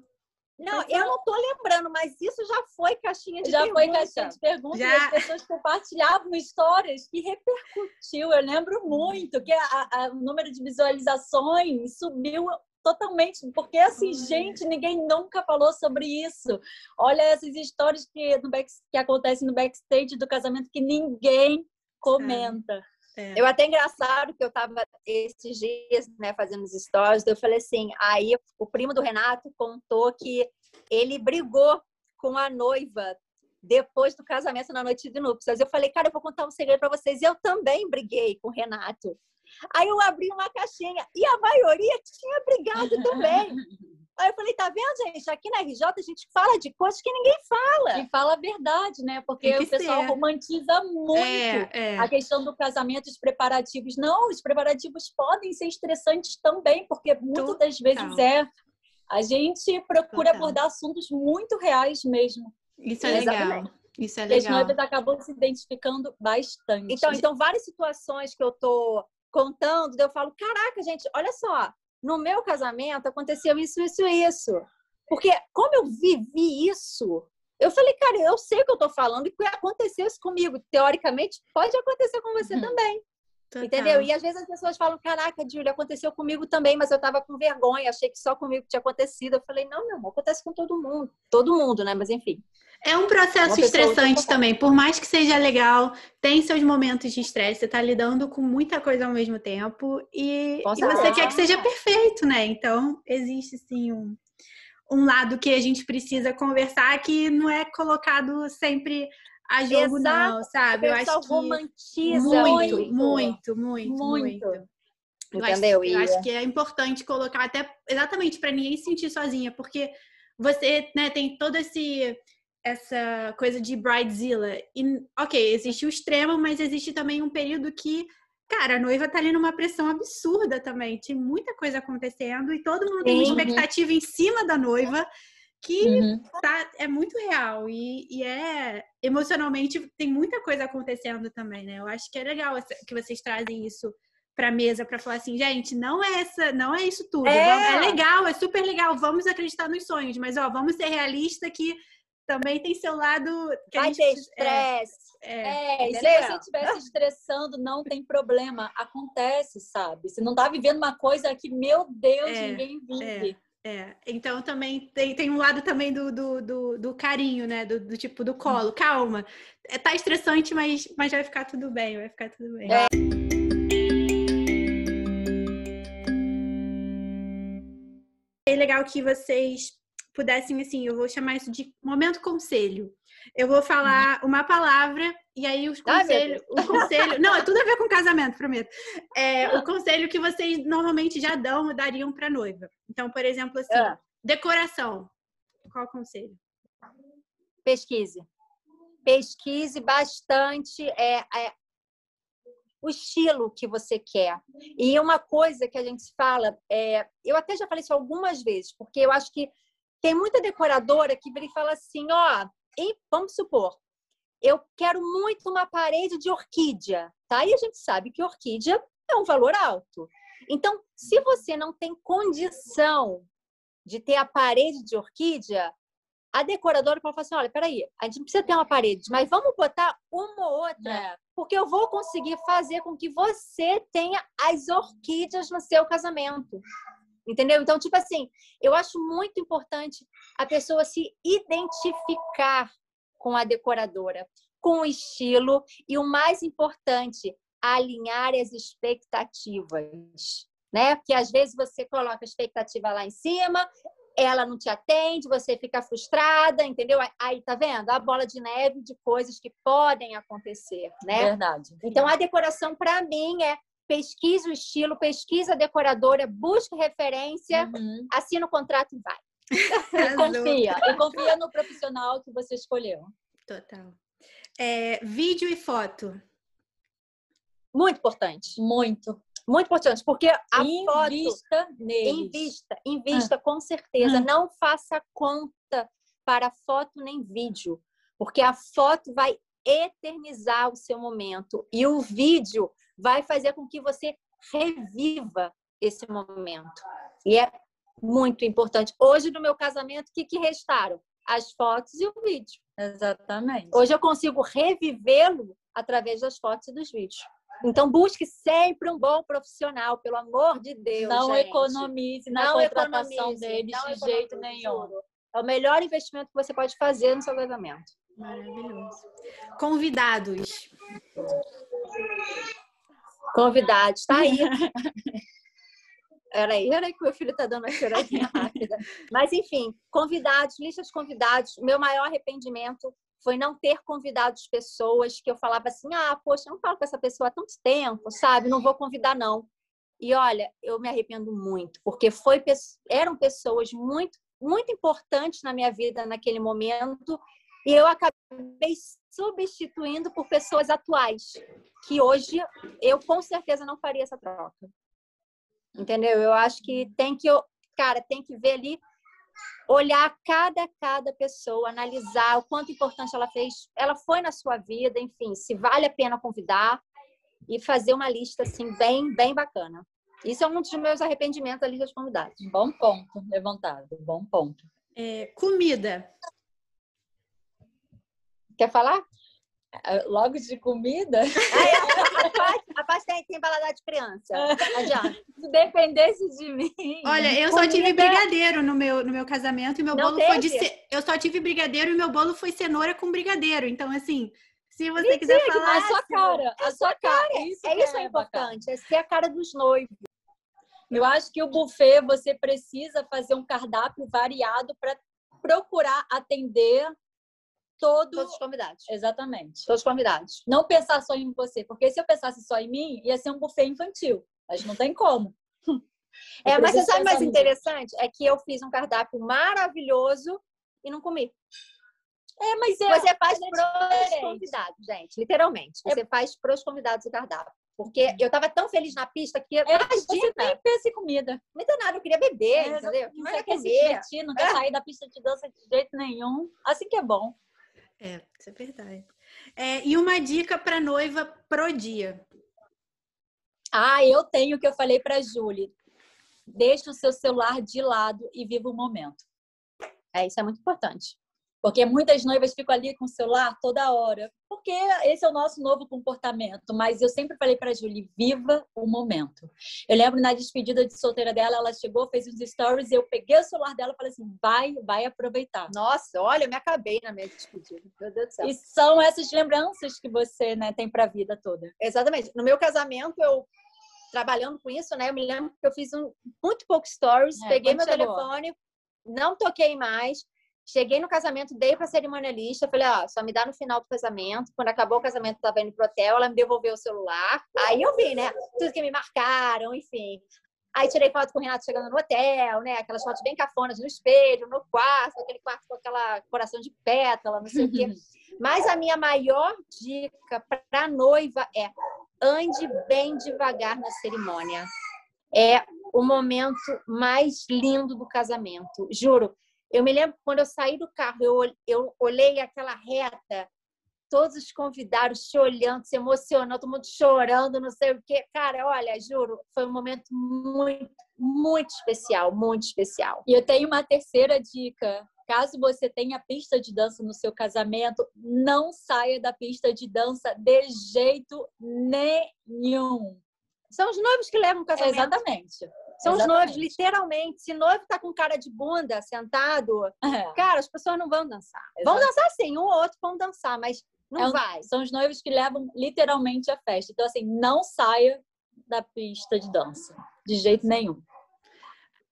Speaker 4: Não, eu não tô lembrando, mas isso já foi caixinha de
Speaker 3: já
Speaker 4: perguntas.
Speaker 3: Já foi caixinha de perguntas já... e as pessoas compartilhavam histórias que repercutiu. Eu lembro muito que a, a, o número de visualizações subiu totalmente, porque assim, gente, ninguém nunca falou sobre isso. Olha essas histórias que, no back, que acontecem no backstage do casamento que ninguém comenta.
Speaker 4: É. Eu até engraçado que eu tava esses dias, né, fazendo os stories, eu falei assim, aí o primo do Renato contou que ele brigou com a noiva depois do casamento na noite de núpcias. Eu falei, cara, eu vou contar um segredo para vocês. Eu também briguei com o Renato. Aí eu abri uma caixinha e a maioria tinha brigado também. [LAUGHS] Aí eu falei, tá vendo, gente? Aqui na RJ a gente fala de coisas que ninguém fala.
Speaker 3: E fala a verdade, né? Porque o pessoal ser. romantiza muito
Speaker 1: é, é.
Speaker 3: a questão do casamento, os preparativos. Não, os preparativos podem ser estressantes também, porque muitas das vezes é. A gente procura Total. abordar assuntos muito reais mesmo.
Speaker 1: Isso é legal. Isso é legal.
Speaker 3: As noivas acabam se identificando bastante.
Speaker 4: Então, então, várias situações que eu tô contando, eu falo, caraca, gente, olha só, no meu casamento aconteceu isso, isso, isso. Porque como eu vivi isso, eu falei, cara, eu sei o que eu tô falando e que aconteceu isso comigo. Teoricamente, pode acontecer com você uhum. também. Total. Entendeu? E às vezes as pessoas falam: Caraca, Júlia, aconteceu comigo também, mas eu tava com vergonha, achei que só comigo tinha acontecido. Eu falei: Não, meu amor, acontece com todo mundo. Todo mundo, né? Mas enfim.
Speaker 1: É um processo estressante também. Por mais que seja legal, tem seus momentos de estresse. Você tá lidando com muita coisa ao mesmo tempo e, e você quer que seja perfeito, né? Então, existe sim um, um lado que a gente precisa conversar que não é colocado sempre a jogo, Exato. não, sabe?
Speaker 4: Eu acho que romantiza
Speaker 1: muito, muito, muito, muito. muito.
Speaker 4: Eu Entendeu?
Speaker 1: Acho, eu acho que é importante colocar até exatamente para ninguém se sentir sozinha, porque você né, tem todo esse essa coisa de bridezilla. E, ok, existe o extremo, mas existe também um período que, cara, a noiva tá ali numa pressão absurda também. Tem muita coisa acontecendo e todo mundo tem uma expectativa em cima da noiva que uhum. tá, é muito real e, e, é emocionalmente tem muita coisa acontecendo também, né? Eu acho que é legal que vocês trazem isso para mesa para falar assim, gente, não é essa, não é isso tudo. É. é legal, é super legal, vamos acreditar nos sonhos, mas ó, vamos ser realista que também tem seu lado. Que
Speaker 4: Vai
Speaker 1: gente,
Speaker 4: ter estresse.
Speaker 3: É, é, é, se você estiver se estressando, não tem problema. Acontece, sabe? Você não tá vivendo uma coisa que, meu Deus, é, ninguém vive.
Speaker 1: É. Então também tem, tem um lado também do, do, do, do carinho, né? Do, do, tipo do colo. Calma. É, tá estressante, mas, mas vai ficar tudo bem, vai ficar tudo bem. É. É legal que vocês pudessem, assim, eu vou chamar isso de momento conselho. Eu vou falar uhum. uma palavra e aí os conselhos, o conselho, [LAUGHS] não, é tudo a ver com casamento, prometo. É, o conselho que vocês normalmente já dão, dariam para noiva. Então, por exemplo, assim, é. decoração. Qual o conselho?
Speaker 4: Pesquise. Pesquise bastante é, é, o estilo que você quer. E uma coisa que a gente fala, é, eu até já falei isso algumas vezes, porque eu acho que tem muita decoradora que vem e fala assim, ó, e vamos supor, eu quero muito uma parede de orquídea, tá? E a gente sabe que orquídea é um valor alto. Então, se você não tem condição de ter a parede de orquídea, a decoradora pode falar assim: olha, peraí, a gente não precisa ter uma parede, mas vamos botar uma ou outra, é. porque eu vou conseguir fazer com que você tenha as orquídeas no seu casamento. Entendeu? Então, tipo assim, eu acho muito importante a pessoa se identificar com a decoradora, com o estilo e o mais importante, alinhar as expectativas, né? Porque às vezes você coloca a expectativa lá em cima, ela não te atende, você fica frustrada, entendeu? Aí tá vendo? A bola de neve de coisas que podem acontecer, né?
Speaker 3: Verdade.
Speaker 4: Então a decoração para mim é pesquise o estilo, pesquisa a decoradora, busque referência, uhum. assina o contrato e vai.
Speaker 3: E [LAUGHS] confia, e confia no profissional que você escolheu.
Speaker 1: Total. É, vídeo e foto.
Speaker 4: Muito importante.
Speaker 3: Muito.
Speaker 4: Muito importante, porque a
Speaker 3: invista
Speaker 4: foto...
Speaker 3: Neles.
Speaker 4: Invista, invista, ah. com certeza. Ah. Não faça conta para foto nem vídeo, porque a foto vai eternizar o seu momento e o vídeo vai fazer com que você reviva esse momento. E é muito importante. Hoje, no meu casamento, o que, que restaram? As fotos e o vídeo.
Speaker 3: Exatamente.
Speaker 4: Hoje eu consigo revivê-lo através das fotos e dos vídeos. Então, busque sempre um bom profissional, pelo amor de Deus.
Speaker 3: Não
Speaker 4: gente.
Speaker 3: economize na não contratação economize, deles de jeito nenhum.
Speaker 4: É o melhor investimento que você pode fazer no seu casamento.
Speaker 1: Maravilhoso. Convidados.
Speaker 4: Convidados, tá aí. [LAUGHS] Peraí, peraí que meu filho tá dando uma choradinha [LAUGHS] rápida. Mas, enfim, convidados, lista de convidados. Meu maior arrependimento foi não ter convidado as pessoas que eu falava assim: ah, poxa, eu não falo com essa pessoa há tanto tempo, sabe? Não vou convidar, não. E olha, eu me arrependo muito, porque foi, eram pessoas muito, muito importantes na minha vida naquele momento, e eu acabei substituindo por pessoas atuais, que hoje eu com certeza não faria essa troca. Entendeu? Eu acho que tem que, cara, tem que ver ali olhar cada cada pessoa, analisar o quanto importante ela fez, ela foi na sua vida, enfim, se vale a pena convidar e fazer uma lista assim bem bem bacana. Isso é um dos meus arrependimentos ali dos convidados.
Speaker 3: Bom ponto levantado, bom ponto.
Speaker 1: É, comida.
Speaker 4: Quer falar?
Speaker 3: É, logo de comida?
Speaker 4: a [LAUGHS] parte tem, tem paladar de criança. Adianta.
Speaker 3: Se dependesse de mim.
Speaker 1: Olha, eu só tive brigadeiro no meu, no meu casamento e meu Não bolo teve? foi de. Ce... Eu só tive brigadeiro e meu bolo foi cenoura com brigadeiro. Então, assim. Se você Mentira, quiser falar.
Speaker 3: A sua cara, a sua cara.
Speaker 4: É isso, é, isso é, é importante. É ser a cara dos noivos.
Speaker 3: Eu acho que o buffet você precisa fazer um cardápio variado para procurar atender todo...
Speaker 4: todos os convidados.
Speaker 3: Exatamente.
Speaker 4: Todos os convidados.
Speaker 3: Não pensar só em você, porque se eu pensasse só em mim, ia ser um buffet infantil. Mas não tem como.
Speaker 4: é, mas você sabe mais interessante? É que eu fiz um cardápio maravilhoso e não comi.
Speaker 3: É, mas é,
Speaker 4: você faz para os convidados, gente, literalmente. Você é... faz para os convidados o cardápio. Porque uhum. eu tava tão feliz na pista que.
Speaker 3: É, você nem pensa em comida.
Speaker 4: Não tem nada, eu queria beber, é, entendeu?
Speaker 3: Não, não quer se divertir, não quer sair da pista de dança de jeito nenhum. Assim que é bom.
Speaker 1: É, isso é verdade. É, e uma dica para noiva pro dia.
Speaker 3: Ah, eu tenho o que eu falei para Júlia. Deixa o seu celular de lado e viva o momento.
Speaker 4: É, isso é muito importante.
Speaker 3: Porque muitas noivas ficam ali com o celular toda hora. Porque esse é o nosso novo comportamento. Mas eu sempre falei para a Julie, viva o momento. Eu lembro na despedida de solteira dela, ela chegou, fez uns stories, eu peguei o celular dela e falei assim, vai, vai aproveitar.
Speaker 4: Nossa, olha, eu me acabei na minha despedida. Meu Deus do céu.
Speaker 3: E são essas lembranças que você né, tem para a vida toda.
Speaker 4: Exatamente. No meu casamento, eu trabalhando com isso, né? Eu me lembro que eu fiz um, muito pouco stories, é, peguei meu chegou? telefone, não toquei mais Cheguei no casamento, dei para a cerimonialista, falei, ó, só me dá no final do casamento. Quando acabou o casamento, estava indo pro hotel, ela me devolveu o celular. Aí eu vi, né? Tudo que me marcaram, enfim. Aí tirei foto com o Renato chegando no hotel, né? Aquelas fotos bem cafonas no espelho, no quarto, aquele quarto com aquela coração de pétala, não sei o quê. [LAUGHS] Mas a minha maior dica para noiva é ande bem devagar na cerimônia. É o momento mais lindo do casamento. Juro, eu me lembro quando eu saí do carro, eu, eu olhei aquela reta, todos os convidados te olhando, se emocionando, todo mundo chorando, não sei o quê. Cara, olha, juro, foi um momento muito, muito especial, muito especial.
Speaker 3: E eu tenho uma terceira dica. Caso você tenha pista de dança no seu casamento, não saia da pista de dança de jeito nenhum.
Speaker 4: São os noivos que levam o casamento.
Speaker 3: Exatamente.
Speaker 4: São Exatamente. os noivos, literalmente. Se noivo tá com cara de bunda, sentado, é. cara, as pessoas não vão dançar. Vão dançar sim, um ou outro vão dançar, mas não é um, vai.
Speaker 3: São os noivos que levam literalmente a festa. Então, assim, não saia da pista de dança, de jeito nenhum.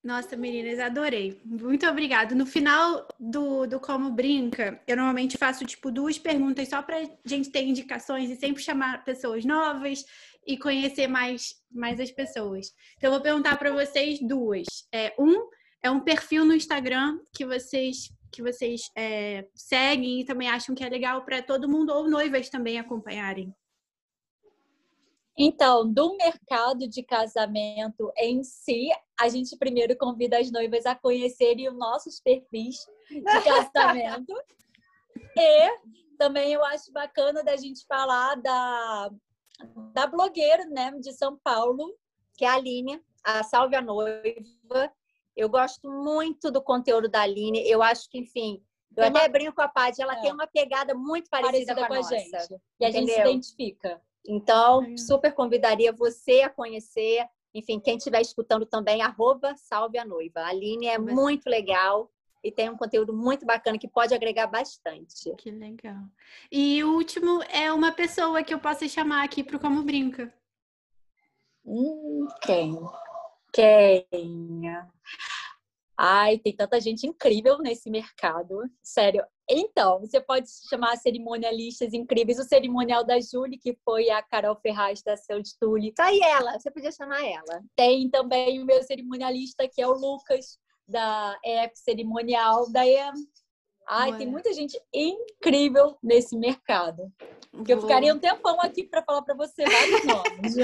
Speaker 1: Nossa, meninas, adorei. Muito obrigada. No final do, do Como Brinca, eu normalmente faço, tipo, duas perguntas só pra gente ter indicações e sempre chamar pessoas novas e conhecer mais, mais as pessoas. Então, eu vou perguntar para vocês duas. É, um é um perfil no Instagram que vocês que vocês é, seguem e também acham que é legal para todo mundo ou noivas também acompanharem.
Speaker 3: Então, do mercado de casamento em si, a gente primeiro convida as noivas a conhecerem os nossos perfis de [LAUGHS] casamento. e também eu acho bacana da gente falar da da blogueira, né, de São Paulo,
Speaker 4: que é a Aline, a Salve a Noiva. Eu gosto muito do conteúdo da Aline. Eu acho que, enfim, eu até brinco com a Paty, ela é. tem uma pegada muito parecida, parecida com, a, com a gente.
Speaker 3: E a gente se identifica.
Speaker 4: Então, é. super convidaria você a conhecer. Enfim, quem estiver escutando também, arroba Salve a Noiva. A Aline é muito legal e tem um conteúdo muito bacana que pode agregar bastante.
Speaker 1: Que legal. E o último é uma pessoa que eu possa chamar aqui para o Como Brinca.
Speaker 3: Hum, quem? Quem? Ai, tem tanta gente incrível nesse mercado. Sério, Então, você pode chamar cerimonialistas incríveis. O cerimonial da Julie, que foi a Carol Ferraz da Céu de Tule.
Speaker 4: Tá aí ela, você podia chamar ela.
Speaker 3: Tem também o meu cerimonialista, que é o Lucas, da EF Cerimonial. Daí, ai, Ué. tem muita gente incrível nesse mercado. Que eu ficaria um tempão aqui para falar para você vários [LAUGHS] nomes.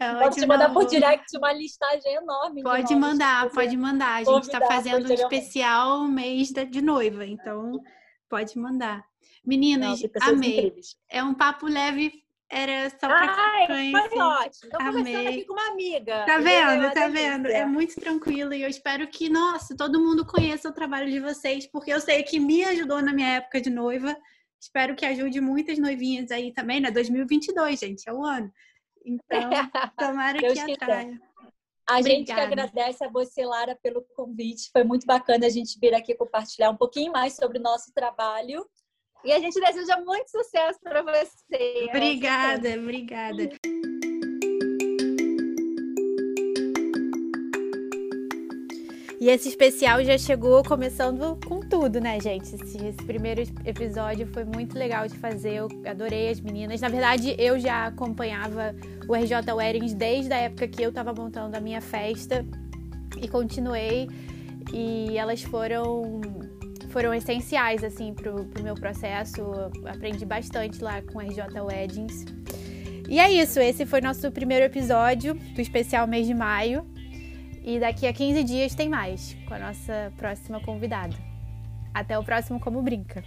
Speaker 3: É pode te mandar por direct uma listagem enorme.
Speaker 1: Pode mandar, pode mandar. A gente está fazendo um especial mês de noiva, então Pode mandar. Meninas, Não, amei. Incríveis. É um papo leve. Era só pra
Speaker 4: Ai. Foi ótimo. Tô amei. conversando aqui com uma amiga.
Speaker 1: Tá vendo? Tá vendo? É muito tranquilo e eu espero que, nossa, todo mundo conheça o trabalho de vocês, porque eu sei que me ajudou na minha época de noiva. Espero que ajude muitas noivinhas aí também, né? 2022, gente, é o ano. Então, [LAUGHS] tomara que atraia.
Speaker 3: A Obrigada. gente que agradece a você, Lara, pelo convite. Foi muito bacana a gente vir aqui compartilhar um pouquinho mais sobre o nosso trabalho.
Speaker 4: E a gente deseja muito sucesso para você.
Speaker 1: Obrigada, obrigada. E esse especial já chegou começando com tudo, né, gente? Esse, esse, primeiro episódio foi muito legal de fazer, eu adorei as meninas. Na verdade, eu já acompanhava o RJ Weddings desde a época que eu estava montando a minha festa e continuei. E elas foram foram essenciais assim pro, pro meu processo. aprendi bastante lá com o RJ Weddings. E é isso, esse foi nosso primeiro episódio do especial mês de maio. E daqui a 15 dias tem mais com a nossa próxima convidada. Até o próximo Como Brinca.